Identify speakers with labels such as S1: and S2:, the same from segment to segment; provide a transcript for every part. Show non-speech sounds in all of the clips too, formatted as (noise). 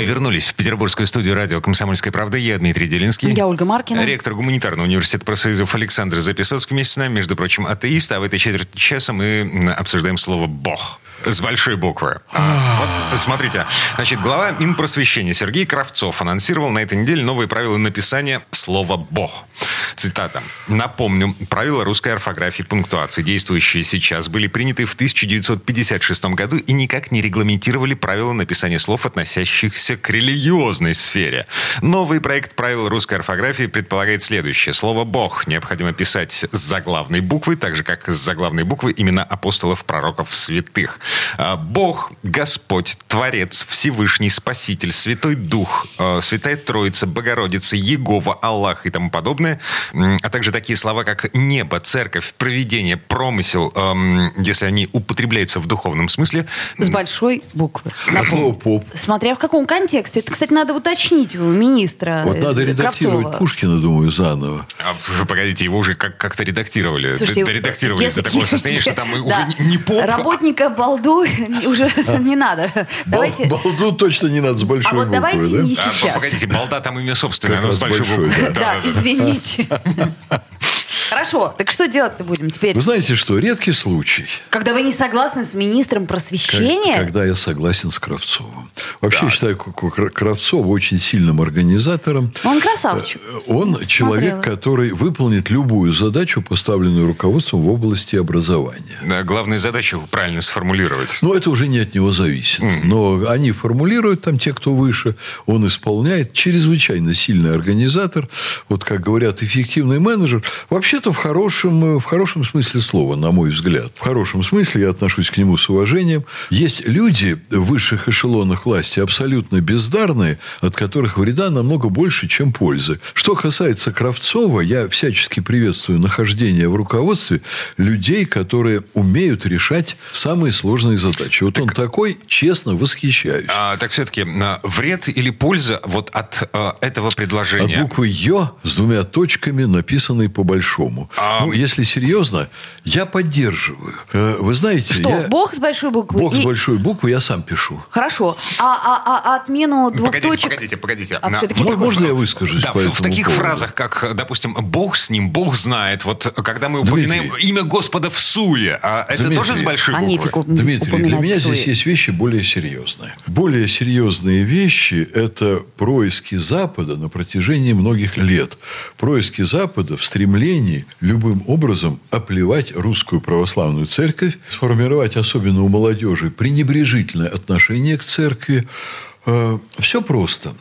S1: Мы вернулись в петербургскую студию радио «Комсомольская правда». Я Дмитрий Делинский.
S2: Я Ольга Маркина.
S1: Ректор гуманитарного университета профсоюзов Александр Записоцкий вместе с нами, между прочим, атеист. А в этой четверти часа мы обсуждаем слово «бог». С большой буквы. А, вот, смотрите. Значит, глава Минпросвещения Сергей Кравцов анонсировал на этой неделе новые правила написания слова «бог». Цитата. «Напомню, правила русской орфографии пунктуации, действующие сейчас, были приняты в 1956 году и никак не регламентировали правила написания слов, относящихся к религиозной сфере. Новый проект правил русской орфографии предполагает следующее. Слово «бог» необходимо писать с заглавной буквы, так же, как с заглавной буквы имена апостолов, пророков, святых. А, Бог, Господь, Творец, Всевышний, Спаситель, Святой Дух, а, Святая Троица, Богородица, Егова, Аллах и тому подобное, а также такие слова, как небо, церковь, провидение, промысел, если они употребляются в духовном смысле.
S2: С большой буквы.
S3: А слово «поп»?
S2: Смотря в каком контексте. Это, кстати, надо уточнить у министра
S3: Вот надо
S2: э,
S3: редактировать
S2: Кравцова.
S3: Пушкина, думаю, заново.
S1: А, погодите, его уже как- как-то редактировали.
S2: Слушайте,
S1: Редактировали
S2: если-
S1: до такого состояния, что там (laughs)
S2: Да.
S1: уже не поп,
S2: Работника балду (laughs) уже (laughs) не надо. Давайте...
S3: Бал- Балду точно не надо с
S2: А
S3: большой
S2: вот давайте
S3: буквы,
S2: не
S3: да?
S1: А,
S2: сейчас.
S1: Погодите, балда там имя собственное, оно с большой буквы.
S3: Да,
S2: извините. (laughs) Хорошо, так что делать-то будем теперь?
S3: Вы знаете что, редкий случай,
S2: Когда вы не согласны с министром
S3: как-
S2: просвещения?
S3: когда я согласен с Кравцовым. Вообще считаю К- К- Кравцова очень сильным организатором.
S2: Он красавчик.
S3: Э, Он человек,
S2: Смотрела.
S3: который выполнит любую задачу, поставленную руководством в области образования.
S1: Да, Главная задача правильно сформулировать.
S3: Но это уже не от него зависит. Но они формулируют там те, кто выше, он исполняет. Чрезвычайно сильный организатор, вот как говорят, эффективный менеджер. Вообще-то в хорошем, э, в хорошем смысле слова, на мой взгляд. В хорошем смысле я отношусь к нему с уважением. Есть люди в высших эшелонах власти абсолютно бездарные, от которых вреда намного больше, чем пользы. Что касается Кравцова, я всячески приветствую нахождение в руководстве людей, которые умеют решать самые сложные задачи. Вот он такой, честно, восхищаюсь.
S1: А, так все-таки вред или польза вот от а, этого
S3: От
S1: предложения?
S3: буквы «Ё» с двумя точками, написанной по-большому.
S1: А-
S3: Ну, если серьезно, я поддерживаю. Э, Вы знаете,
S2: Что,
S3: я...
S2: Бог с большой буквы?
S3: Бог с
S2: И-
S3: большой буквы я сам пишу.
S2: Хорошо. А, а- а отмену двух
S1: Погодите,
S2: точек...
S1: погодите, погодите.
S2: А
S1: На-
S3: Можно я выскажусь
S1: Да,
S3: по
S1: в, таких
S3: поводу?
S1: фразах, как, допустим, Бог с ним, Бог знает. Вот когда мы упоминаем
S3: Дмитрий.
S1: имя Господа в суе, а это
S3: Дмитрий.
S1: тоже с большой
S2: А
S1: буквы?
S2: нефиг
S3: Дмитрий, для меня здесь есть вещи более серьезные. Более серьезные вещи – это происки Запада на протяжении многих лет. Происки Запада в стремлении любым образом оплевать русскую православную церковь, сформировать особенно у молодежи пренебрежительное отношение к церкви. Все просто.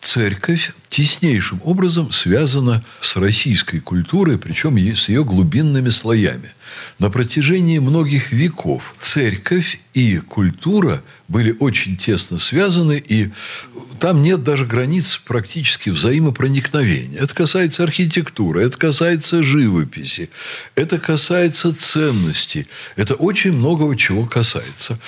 S3: Церковь теснейшим образом связана с российской культурой, причем с ее глубинными слоями. На протяжении многих веков церковь и культура были очень тесно связаны, и там нет даже границ практически взаимопроникновения. Это касается архитектуры, это касается живописи, это касается ценностей, это очень многого чего касается.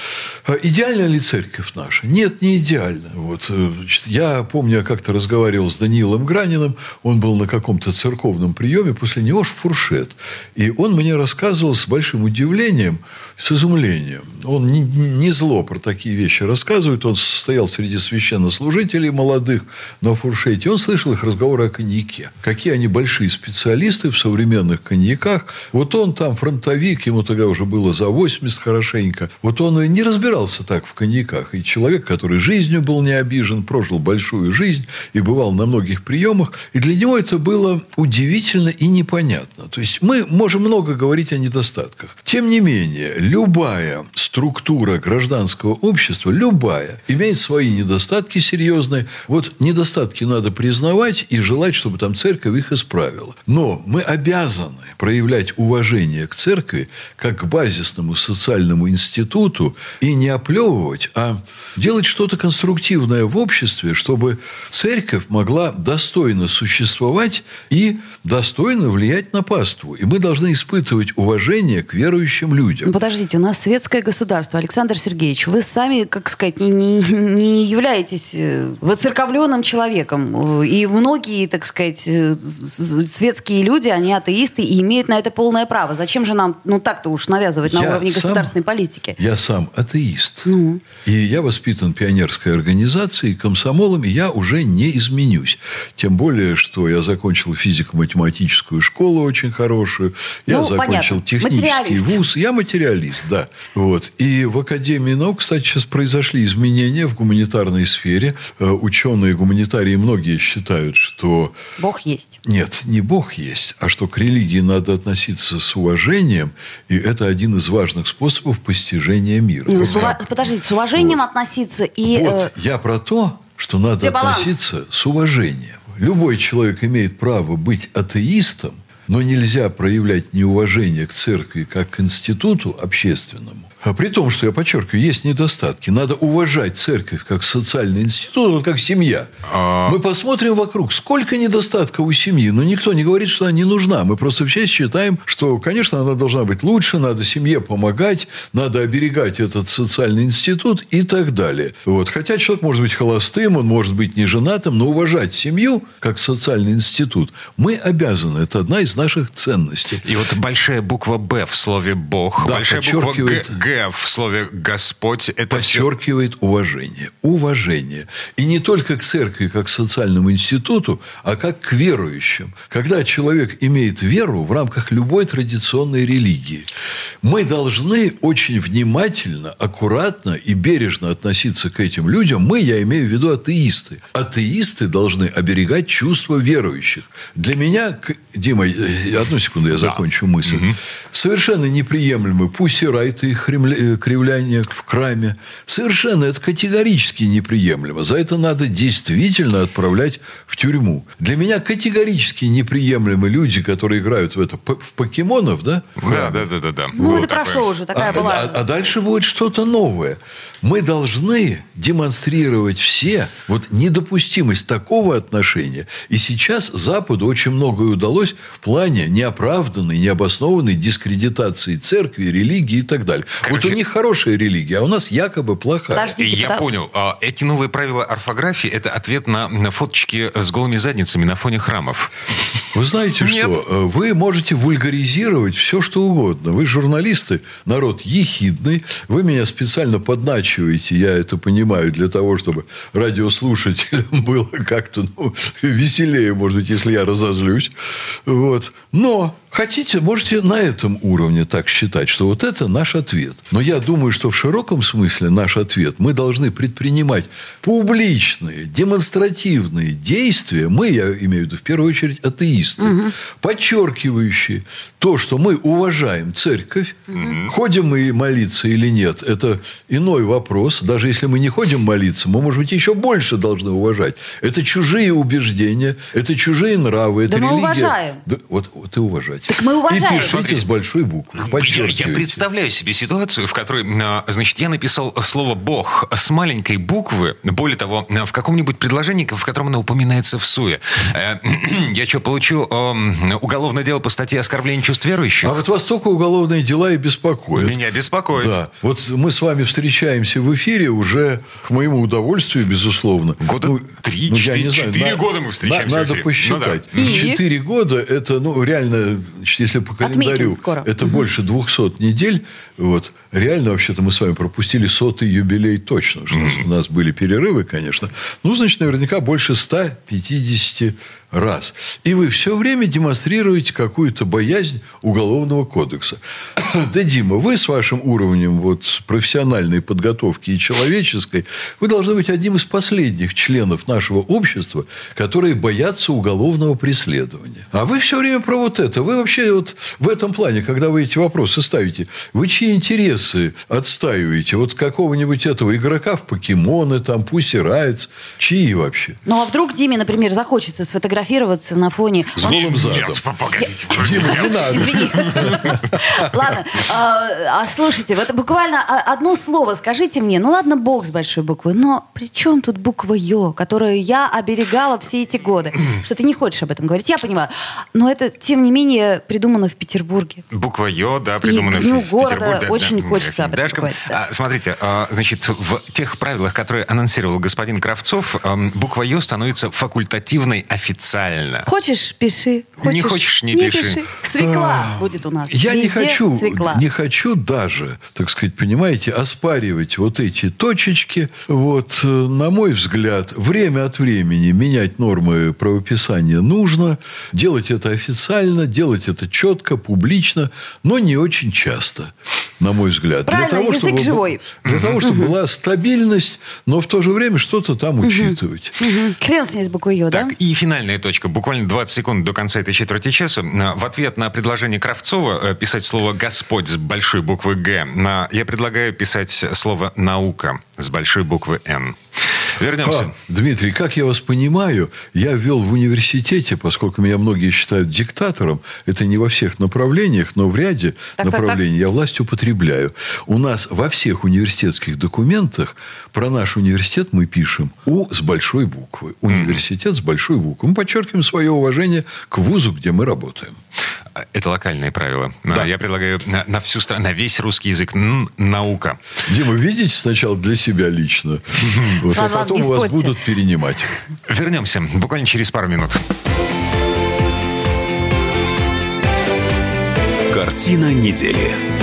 S3: А Идеальна ли церковь наша? Нет, не идеально. Вот, э, значит, я помню, я как-то разговаривал с Даниилом Граниным, он был на каком-то церковном приеме, после него ж фуршет. И он мне рассказывал с большим удивлением, с изумлением. Он не, не- не зло про такие вещи рассказывает. Он стоял среди священнослужителей молодых на фуршете. Он слышал их разговоры о коньяке. Какие они большие специалисты в современных коньяках. Вот он там фронтовик, ему тогда уже было за 80 хорошенько. Вот он и не разбирался так в коньяках. И человек, который жизнью был не обижен, прожил большую жизнь и бывал на многих приемах. И для него это было удивительно и непонятно. То есть мы можем много говорить о недостатках. Тем не менее, любая структура гражданского общества, любая, имеет свои недостатки серьезные. Вот недостатки надо признавать и желать, чтобы там церковь их исправила. Но мы обязаны проявлять уважение к церкви как к базисному социальному институту и не оплевывать, а делать что-то конструктивное в обществе, чтобы церковь могла могла достойно существовать и достойно влиять на паству. И мы должны испытывать уважение к верующим людям.
S2: Ну, подождите, у нас светское государство. Александр Сергеевич, вы сами, как сказать, не, не, не являетесь э, воцерковленным человеком. И многие, так сказать, э, светские люди, они атеисты и имеют на это полное право. Зачем же нам, ну так-то уж навязывать на я уровне сам, государственной политики?
S3: Я сам атеист. Ну. И я воспитан пионерской организацией, комсомолом, и я уже не изменюсь. Тем более, что я закончил физико-математическую школу очень хорошую. Я ну, закончил понятно. технический вуз. Я материалист, да. Вот. И в Академии наук, кстати, сейчас произошли изменения в гуманитарной сфере. Э, ученые, гуманитарии многие считают, что...
S2: Бог есть.
S3: Нет, не Бог есть, а что к религии надо относиться с уважением, и это один из важных способов постижения мира.
S2: Ну, с ув... Подождите, с уважением вот. относиться и...
S3: Вот, э... я про то, что надо Где относиться баланс? с уважением. Любой человек имеет право быть атеистом, но нельзя проявлять неуважение к церкви как к институту общественному а при том, что, я подчеркиваю, есть недостатки. Надо уважать церковь как социальный институт, вот как семья. А... Мы посмотрим вокруг, сколько недостатков у семьи. Но никто не говорит, что она не нужна. Мы просто все считаем, что, конечно, она должна быть лучше, надо семье помогать, надо оберегать этот социальный институт и так далее. Вот. Хотя человек может быть холостым, он может быть не женатым, но уважать семью как социальный институт мы обязаны. Это одна из наших ценностей.
S1: И вот большая буква «Б» в слове «Бог», да, большая буква «Г», «Г» в слове «Господь» это
S3: подчеркивает все... уважение. Уважение. И не только к церкви, как к социальному институту, а как к верующим. Когда человек имеет веру в рамках любой традиционной религии, мы должны очень внимательно, аккуратно и бережно относиться к этим людям. Мы, я имею в виду атеисты. Атеисты должны оберегать чувства верующих. Для меня, Дима, э, одну секунду, я закончу да. мысль. Угу. Совершенно неприемлемы пусирайты и Э, кривляние в краме. Совершенно это категорически неприемлемо. За это надо действительно отправлять в тюрьму. Для меня категорически неприемлемы люди, которые играют в это в покемонов, да?
S1: Да, да, да, да, да.
S2: Ну, вот это такое. прошло уже, такая
S3: а,
S2: была.
S3: А, а дальше будет что-то новое. Мы должны демонстрировать все вот недопустимость такого отношения. И сейчас Западу очень многое удалось в плане неоправданной, необоснованной дискредитации церкви, религии и так далее. Короче, вот у них хорошая религия, а у нас якобы плохая.
S1: Подождите, Я потому... понял. А, эти новые правила орфографии – это ответ на, на фоточки с голыми задницами на фоне храмов.
S3: Вы знаете Нет. что? Э, вы можете вульгаризировать все, что угодно. Вы журналисты, народ ехидный. Вы меня специально подначиваете, я это понимаю, для того, чтобы радиослушателям (laughs) было как-то ну, веселее, может быть, если я разозлюсь. Вот. Но Хотите, можете на этом уровне так считать, что вот это наш ответ. Но я думаю, что в широком смысле наш ответ мы должны предпринимать публичные, демонстративные действия. Мы, я имею в виду в первую очередь атеисты, угу. подчеркивающие то, что мы уважаем церковь. Угу. Ходим мы молиться или нет, это иной вопрос. Даже если мы не ходим молиться, мы, может быть, еще больше должны уважать. Это чужие убеждения, это чужие нравы, это да религия. Мы
S2: уважаем.
S3: Да, вот, вот и уважать.
S2: Так мы уважаем.
S3: И пишите с большой буквы.
S1: Я, я представляю себе ситуацию, в которой, а, значит, я написал слово «бог» с маленькой буквы. Более того, в каком-нибудь предложении, в котором оно упоминается в суе. Э, (clears throat) я что, получу уголовное дело по статье оскорбления чувств верующих?
S3: А вот вас только уголовные дела и беспокоят.
S1: Меня беспокоит.
S3: Да. Вот мы с вами встречаемся в эфире уже, к моему удовольствию, безусловно.
S1: Года ну, три, ну, четыре, четыре года мы встречаемся
S3: на, Надо посчитать. Ну, да. Четыре года – это, ну, реально если по календарю это угу. больше 200 недель, вот, реально вообще-то мы с вами пропустили сотый юбилей точно. Что mm у нас были перерывы, конечно. Ну, значит, наверняка больше 150 раз. И вы все время демонстрируете какую-то боязнь уголовного кодекса. (coughs) Да, Дима, вы с вашим уровнем вот, профессиональной подготовки и человеческой, вы должны быть одним из последних членов нашего общества, которые боятся уголовного преследования. А вы все время про вот это. Вы вообще вот в этом плане, когда вы эти вопросы ставите, вы чьи интересы отстаиваете? Вот какого-нибудь этого игрока в покемоны, там, Пусси Райтс, чьи вообще?
S2: Ну, а вдруг Диме, например, захочется сфотографировать сфотографироваться на фоне...
S3: С голым задом.
S1: Нет, погодите.
S3: Дима, не надо.
S2: Извини. Ладно. А, а слушайте, вот буквально одно слово скажите мне. Ну ладно, бог с большой буквы, но при чем тут буква Ё, которую я оберегала все эти годы? Что ты не хочешь об этом говорить, я понимаю. Но это, тем не менее, придумано в Петербурге.
S1: Буква Ё, да, придумана в
S2: города
S1: Петербурге.
S2: Очень хочется об этом говорить,
S1: а, смотрите, а, значит, в тех правилах, которые анонсировал господин Кравцов, буква Ё становится факультативной официально.
S2: Хочешь, пиши.
S1: Не хочешь, не пиши.
S2: Свекла будет у нас.
S3: А, Я не
S2: Везде
S3: хочу,
S2: свекла.
S3: не хочу даже, так сказать, понимаете, оспаривать вот эти точечки. Вот, э, на мой взгляд, время от времени менять нормы правописания нужно, делать это официально, делать это четко, публично, но не очень часто, на мой взгляд.
S2: Правильно, язык
S3: чтобы,
S2: живой.
S3: Для того, чтобы была стабильность, но в то же время что-то там учитывать.
S2: Хрен с ней с буквой Ё, да?
S1: Так, и финальная точка. Буквально 20 секунд до конца этой четверти часа. А, В ответ на предложение Кравцова э, писать слово «Господь» с большой буквы «Г», я предлагаю писать слово «наука» с большой буквы «Н». Вернемся.
S3: А, Дмитрий, как я вас понимаю, я ввел в университете, поскольку меня многие считают диктатором, это не во всех направлениях, но в ряде
S2: Так, так,
S3: направлений я власть употребляю. У нас во всех университетских документах про наш университет мы пишем «У» с большой буквы. Университет с большой буквы. Мы подчеркиваем свое уважение к вузу, где мы работаем.
S1: Это локальные правила.
S3: Да.
S1: Я предлагаю на, на всю страну, на весь русский язык н- наука.
S3: Дима, видите сначала для себя лично, вот, а потом у вас будут перенимать.
S1: Вернемся буквально через пару минут.
S4: Картина недели.